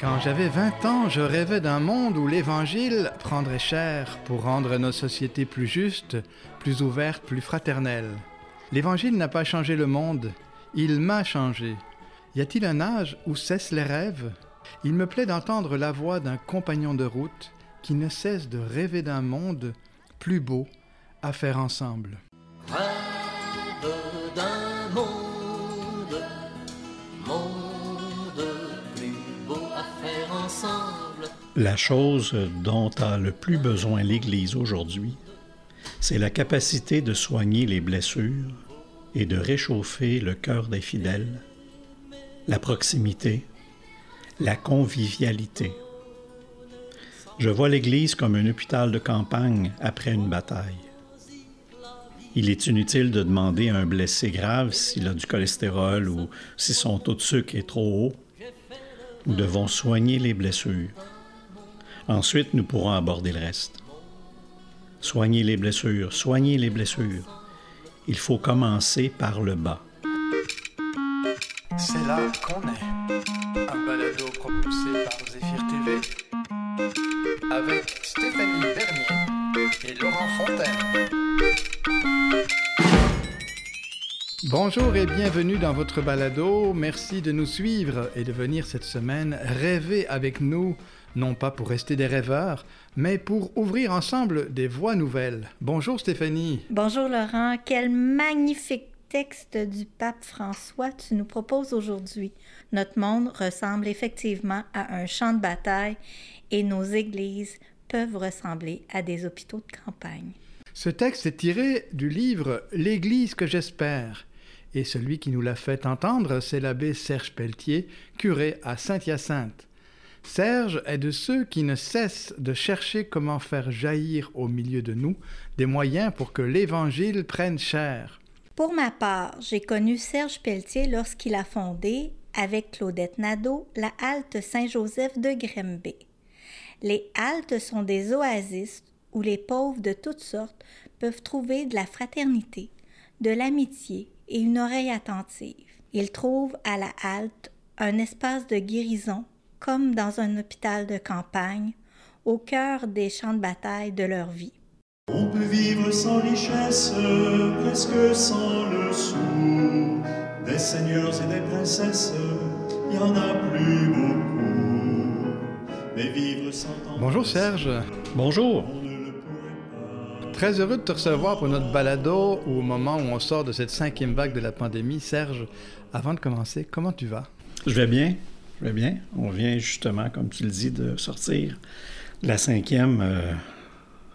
Quand j'avais 20 ans, je rêvais d'un monde où l'Évangile prendrait cher pour rendre nos sociétés plus justes, plus ouvertes, plus fraternelles. L'Évangile n'a pas changé le monde, il m'a changé. Y a-t-il un âge où cessent les rêves? Il me plaît d'entendre la voix d'un compagnon de route qui ne cesse de rêver d'un monde plus beau à faire ensemble. La chose dont a le plus besoin l'Église aujourd'hui, c'est la capacité de soigner les blessures et de réchauffer le cœur des fidèles, la proximité, la convivialité. Je vois l'Église comme un hôpital de campagne après une bataille. Il est inutile de demander à un blessé grave s'il a du cholestérol ou si son taux de sucre est trop haut. Nous devons soigner les blessures. Ensuite, nous pourrons aborder le reste. Soigner les blessures, soigner les blessures. Il faut commencer par le bas. C'est là qu'on est. Un balado propulsé par Zéphyr TV avec Stéphanie Bernier et Laurent Fontaine. Bonjour et bienvenue dans votre balado. Merci de nous suivre et de venir cette semaine rêver avec nous, non pas pour rester des rêveurs, mais pour ouvrir ensemble des voies nouvelles. Bonjour Stéphanie. Bonjour Laurent, quel magnifique texte du pape François tu nous proposes aujourd'hui. Notre monde ressemble effectivement à un champ de bataille et nos églises peuvent ressembler à des hôpitaux de campagne. Ce texte est tiré du livre L'Église que j'espère. Et celui qui nous l'a fait entendre, c'est l'abbé Serge Pelletier, curé à Saint-Hyacinthe. Serge est de ceux qui ne cessent de chercher comment faire jaillir au milieu de nous des moyens pour que l'Évangile prenne chair. Pour ma part, j'ai connu Serge Pelletier lorsqu'il a fondé, avec Claudette Nadeau, la halte Saint-Joseph de Grimby. Les haltes sont des oasis où les pauvres de toutes sortes peuvent trouver de la fraternité, de l'amitié et une oreille attentive. Ils trouvent à la halte un espace de guérison, comme dans un hôpital de campagne, au cœur des champs de bataille de leur vie. On peut vivre sans richesse, presque sans le sou. Des seigneurs et des princesses, il y en a plus beaucoup. Mais vivre sans temps. Bonjour Serge. Bonjour. Très heureux de te recevoir pour notre balado au moment où on sort de cette cinquième vague de la pandémie. Serge, avant de commencer, comment tu vas? Je vais bien, vais bien. On vient justement, comme tu le dis, de sortir de la cinquième euh,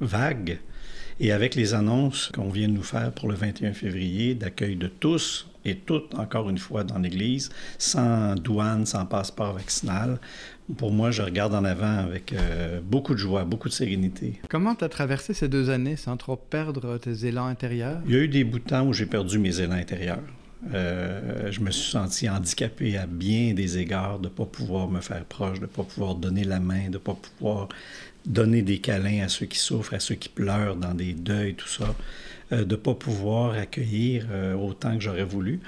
vague. Et avec les annonces qu'on vient de nous faire pour le 21 février, d'accueil de tous et toutes, encore une fois, dans l'Église, sans douane, sans passeport vaccinal, pour moi, je regarde en avant avec euh, beaucoup de joie, beaucoup de sérénité. Comment tu as traversé ces deux années sans trop perdre tes élans intérieurs? Il y a eu des bouts de temps où j'ai perdu mes élans intérieurs. Euh, je me suis senti handicapé à bien des égards de ne pas pouvoir me faire proche, de ne pas pouvoir donner la main, de ne pas pouvoir donner des câlins à ceux qui souffrent, à ceux qui pleurent dans des deuils, tout ça, euh, de ne pas pouvoir accueillir euh, autant que j'aurais voulu.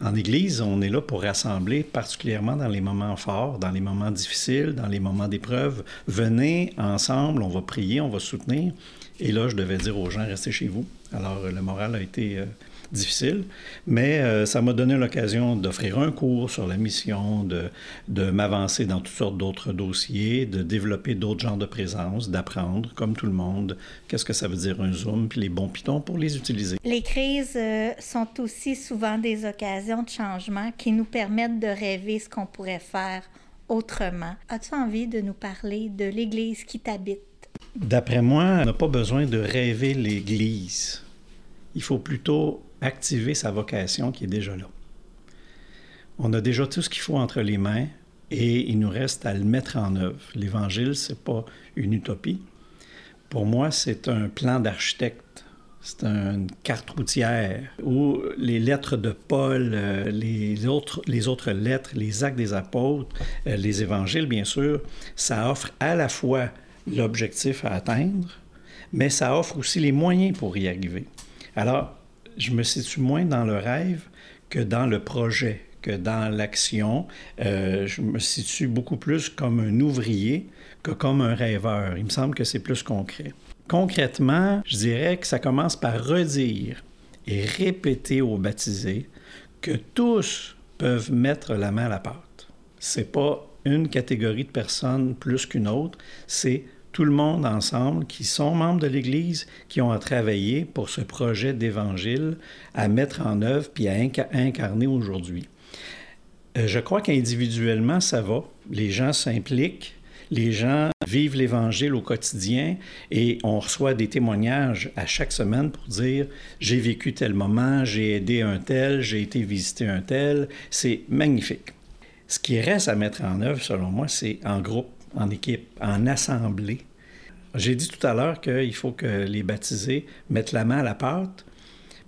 En Église, on est là pour rassembler, particulièrement dans les moments forts, dans les moments difficiles, dans les moments d'épreuve. Venez ensemble, on va prier, on va soutenir. Et là, je devais dire aux gens, restez chez vous. Alors, le moral a été difficile, mais euh, ça m'a donné l'occasion d'offrir un cours sur la mission, de, de m'avancer dans toutes sortes d'autres dossiers, de développer d'autres genres de présence, d'apprendre, comme tout le monde, qu'est-ce que ça veut dire un Zoom, puis les bons pitons pour les utiliser. Les crises euh, sont aussi souvent des occasions de changement qui nous permettent de rêver ce qu'on pourrait faire autrement. As-tu envie de nous parler de l'Église qui t'habite? D'après moi, on n'a pas besoin de rêver l'Église. Il faut plutôt activer sa vocation qui est déjà là. On a déjà tout ce qu'il faut entre les mains et il nous reste à le mettre en œuvre. L'Évangile, c'est pas une utopie. Pour moi, c'est un plan d'architecte. C'est une carte routière où les lettres de Paul, euh, les autres, les autres lettres, les actes des apôtres, euh, les évangiles, bien sûr, ça offre à la fois l'objectif à atteindre, mais ça offre aussi les moyens pour y arriver. Alors, je me situe moins dans le rêve que dans le projet que dans l'action, euh, je me situe beaucoup plus comme un ouvrier que comme un rêveur. Il me semble que c'est plus concret. Concrètement, je dirais que ça commence par redire et répéter aux baptisés que tous peuvent mettre la main à la pâte. C'est pas une catégorie de personnes plus qu'une autre, c'est tout le monde ensemble qui sont membres de l'Église, qui ont à travailler pour ce projet d'évangile à mettre en œuvre puis à incarner aujourd'hui. Euh, je crois qu'individuellement, ça va. Les gens s'impliquent, les gens vivent l'Évangile au quotidien et on reçoit des témoignages à chaque semaine pour dire j'ai vécu tel moment, j'ai aidé un tel, j'ai été visiter un tel. C'est magnifique. Ce qui reste à mettre en œuvre, selon moi, c'est en groupe en équipe, en assemblée. J'ai dit tout à l'heure qu'il faut que les baptisés mettent la main à la pâte,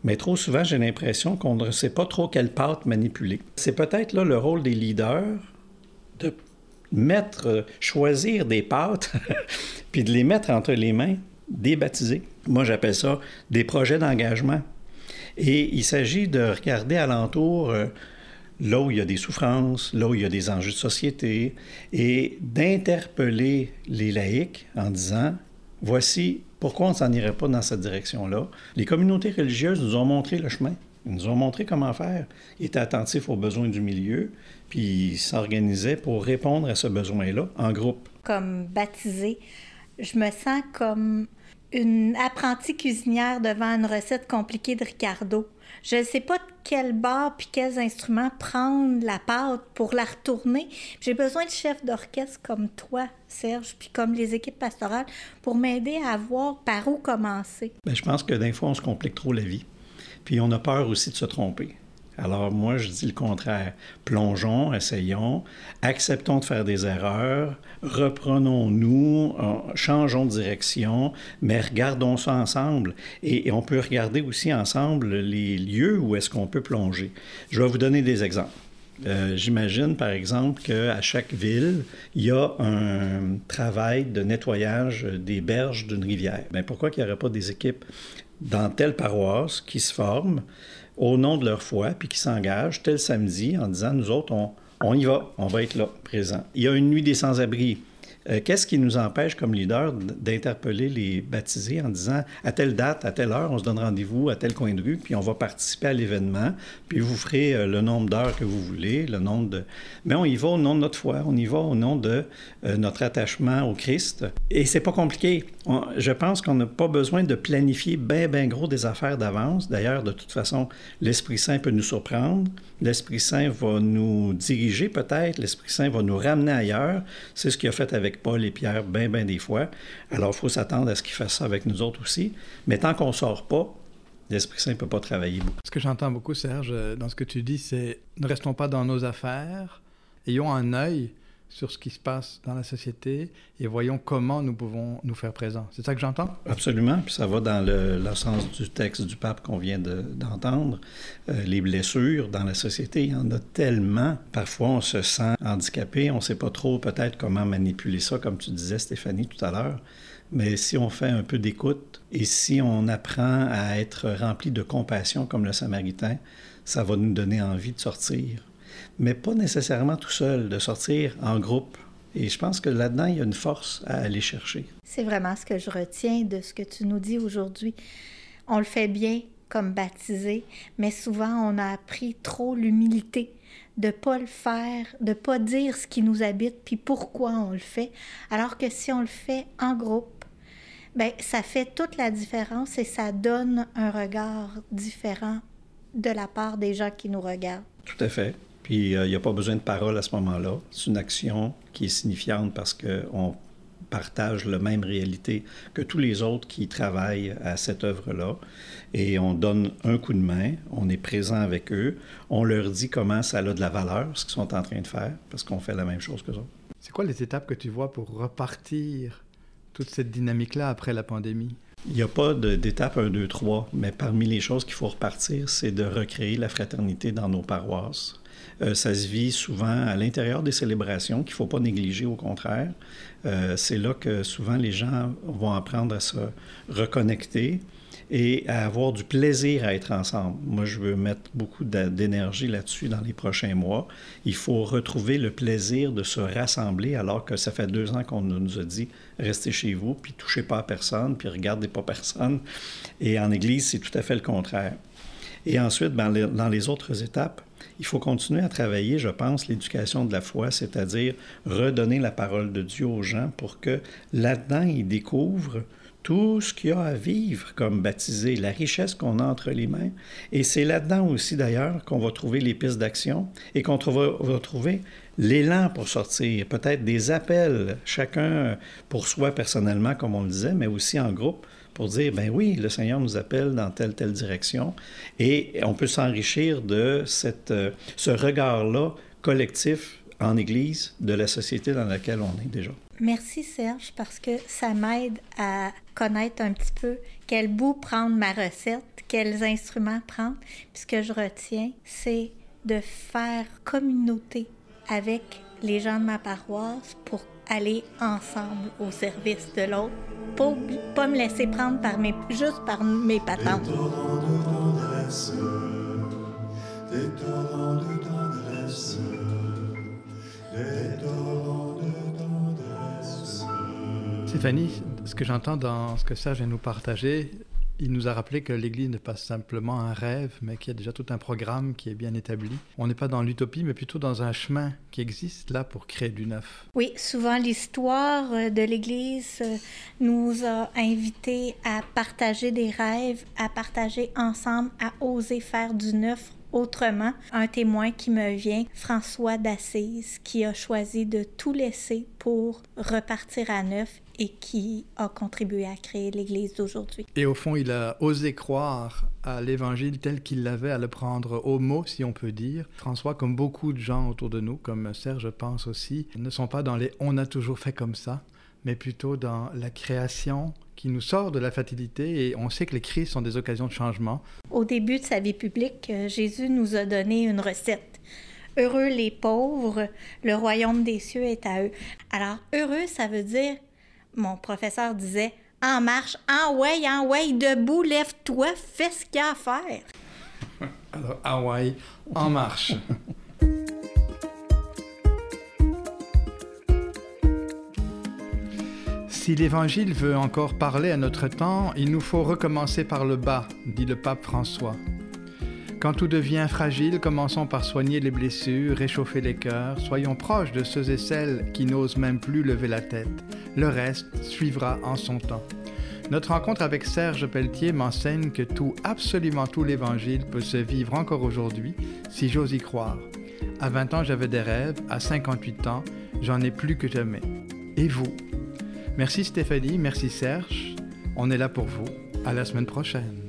mais trop souvent, j'ai l'impression qu'on ne sait pas trop quelle pâte manipuler. C'est peut-être là le rôle des leaders de mettre, choisir des pâtes, puis de les mettre entre les mains des baptisés. Moi, j'appelle ça des projets d'engagement. Et il s'agit de regarder alentour euh, là où il y a des souffrances, là où il y a des enjeux de société, et d'interpeller les laïcs en disant, voici pourquoi on ne s'en irait pas dans cette direction-là. Les communautés religieuses nous ont montré le chemin. Ils nous ont montré comment faire. Ils étaient attentifs aux besoins du milieu, puis ils s'organisaient pour répondre à ce besoin-là en groupe. Comme baptisé, je me sens comme une apprentie cuisinière devant une recette compliquée de Ricardo. Je ne sais pas de quel bar puis quels instruments prendre la pâte pour la retourner. J'ai besoin de chefs d'orchestre comme toi, Serge, puis comme les équipes pastorales pour m'aider à voir par où commencer. Bien, je pense que d'un fois, on se complique trop la vie. Puis on a peur aussi de se tromper. Alors moi, je dis le contraire. Plongeons, essayons, acceptons de faire des erreurs, reprenons-nous, changeons de direction, mais regardons ça ensemble. Et, on peut regarder aussi ensemble les lieux où est-ce qu'on peut plonger. Je vais vous donner des exemples. Euh, j'imagine, par exemple, qu'à chaque ville, il y a un travail de nettoyage des berges d'une rivière. Bien, pourquoi qu'il n'y aurait pas des équipes dans telle paroisse qui se forment au nom de leur foi, puis qui s'engagent tel samedi en disant, nous autres, on, on y va, on va être là, présent. Il y a une nuit des sans-abri. Euh, qu'est-ce qui nous empêche comme leader d'interpeller les baptisés en disant à telle date, à telle heure, on se donne rendez-vous à tel coin de rue, puis on va participer à l'événement, puis vous ferez euh, le nombre d'heures que vous voulez, le nombre de... Mais on y va au nom de notre foi, on y va au nom de euh, notre attachement au Christ. Et c'est pas compliqué. je pense qu'on n'a pas besoin de planifier bien, bien gros des affaires d'avance. D'ailleurs, de toute façon, l'Esprit Saint peut nous surprendre. L'Esprit Saint va nous diriger peut-être. L'Esprit Saint va nous ramener ailleurs. C'est ce qu'il a fait avec Paul et Pierre bien, bien des fois. Alors, il faut s'attendre à ce qu'ils fassent ça avec nous autres aussi. Mais tant qu'on ne sort pas, l'Esprit Saint ne peut pas travailler. Ce que j'entends beaucoup, Serge, euh, dans ce que tu dis, c'est ne restons pas dans nos affaires, ayons un œil sur ce qui se passe dans la société et voyons comment nous pouvons nous faire présents. C'est ça que j'entends? Absolument, puis ça va dans le, sens du texte du pape qu'on vient d'entendre. Euh, les blessures dans la société, il y en a tellement. Parfois, on se sent handicapé, on ne sait pas trop peut-être comment manipuler ça, comme tu disais, Stéphanie, tout à l'heure. Mais si on fait un peu d'écoute et si on apprend à être rempli de compassion comme le Samaritain, ça va nous donner envie de sortir mais pas nécessairement tout seul, de sortir en groupe. Et je pense que là-dedans, il y a une force à aller chercher. C'est vraiment ce que je retiens de ce que tu nous dis aujourd'hui. On le fait bien comme baptisé, mais souvent on a appris trop l'humilité de pas le faire, de pas dire ce qui nous habite puis pourquoi on le fait, alors que si on le fait en groupe, ben ça fait toute la différence et ça donne un regard différent de la part des gens qui nous regardent. Tout à fait. Puis euh, il n'y a pas besoin de parole à ce moment-là. C'est une action qui est signifiante parce qu'on partage la même réalité que tous les autres qui travaillent à cette œuvre-là. Et on donne un coup de main, on est présent avec eux, on leur dit comment ça a de la valeur, ce qu'ils sont en train de faire, parce qu'on fait la même chose que eux C'est quoi les étapes que tu vois pour repartir toute cette dynamique-là après la pandémie? Il n'y a pas d'étape 1, 2, 3, mais parmi les choses qu'il faut repartir, c'est de recréer la fraternité dans nos paroisses Euh, ça se vit souvent à l'intérieur des célébrations qu'il ne faut pas négliger, au contraire. Euh, c'est là que souvent les gens vont apprendre à se reconnecter et à avoir du plaisir à être ensemble. Moi, je veux mettre beaucoup d'énergie là-dessus dans les prochains mois. Il faut retrouver le plaisir de se rassembler alors que ça fait deux ans qu'on nous a dit restez chez vous, puis touchez pas à personne, puis regardez pas personne. Et en Église, c'est tout à fait le contraire. Et ensuite, ben, dans les autres étapes, il faut continuer à travailler, je pense, l'éducation de la foi, c'est-à-dire redonner la parole de Dieu aux gens pour que là-dedans, ils découvrent tout ce qu'il y a à vivre comme baptisé, la richesse qu'on a entre les mains. Et c'est là-dedans aussi, d'ailleurs, qu'on va trouver les pistes d'action et qu'on va, trouver l'élan pour sortir, peut-être des appels, chacun pour soi personnellement, comme on le disait, mais aussi en groupe, pour dire, ben oui, le Seigneur nous appelle dans telle, telle direction. Et on peut s'enrichir de cette, euh, ce regard-là collectif en Église de la société dans laquelle on est déjà. Merci Serge parce que ça m'aide à connaître un petit peu quel bout prendre ma recette, quels instruments prendre. Puis ce que je retiens, c'est de faire communauté avec les gens de ma paroisse pour aller ensemble au service de l'autre, pour pas me laisser prendre par mes, juste par mes patentes. Stéphanie, ce que j'entends dans ce que Serge vient nous partager, il nous a rappelé que l'Église n'est pas simplement un rêve, mais qu'il y a déjà tout un programme qui est bien établi. On n'est pas dans l'utopie, mais plutôt dans un chemin qui existe là pour créer du neuf. Oui, souvent l'histoire de l'Église nous a invités à partager des rêves, à partager ensemble, à oser faire du neuf autrement. Un témoin qui me vient, François d'Assise, qui a choisi de tout laisser pour repartir à neuf et qui a contribué à créer l'Église d'aujourd'hui. Et au fond, il a osé croire à l'Évangile tel qu'il l'avait, à le prendre au mot, si on peut dire. François, comme beaucoup de gens autour de nous, comme Serge, je pense aussi, ne sont pas dans les « on a toujours fait comme ça », mais plutôt dans la création, qui nous sort de la fatalité et on sait que les crises sont des occasions de changement. Au début de sa vie publique, euh, Jésus nous a donné une recette. Heureux les pauvres, le royaume des cieux est à eux. Alors, heureux, ça veut dire, mon professeur disait, en marche, en way, en way, debout, lève-toi, fais ce qu'il y a à faire. Alors, en way, en marche. Si l'Évangile veut encore parler à notre temps, il nous faut recommencer par le bas, dit le pape François. Quand tout devient fragile, commençons par soigner les blessures, réchauffer les cœurs, soyons proches de ceux et celles qui n'osent même plus lever la tête. Le reste suivra en son temps. Notre rencontre avec Serge Pelletier m'enseigne que tout, absolument tout l'Évangile peut se vivre encore aujourd'hui, si j'ose y croire. À 20 ans, j'avais des rêves, à 58 ans, j'en ai plus que jamais. Et vous? Merci Stéphanie, merci Serge. On est là pour vous. À la semaine prochaine.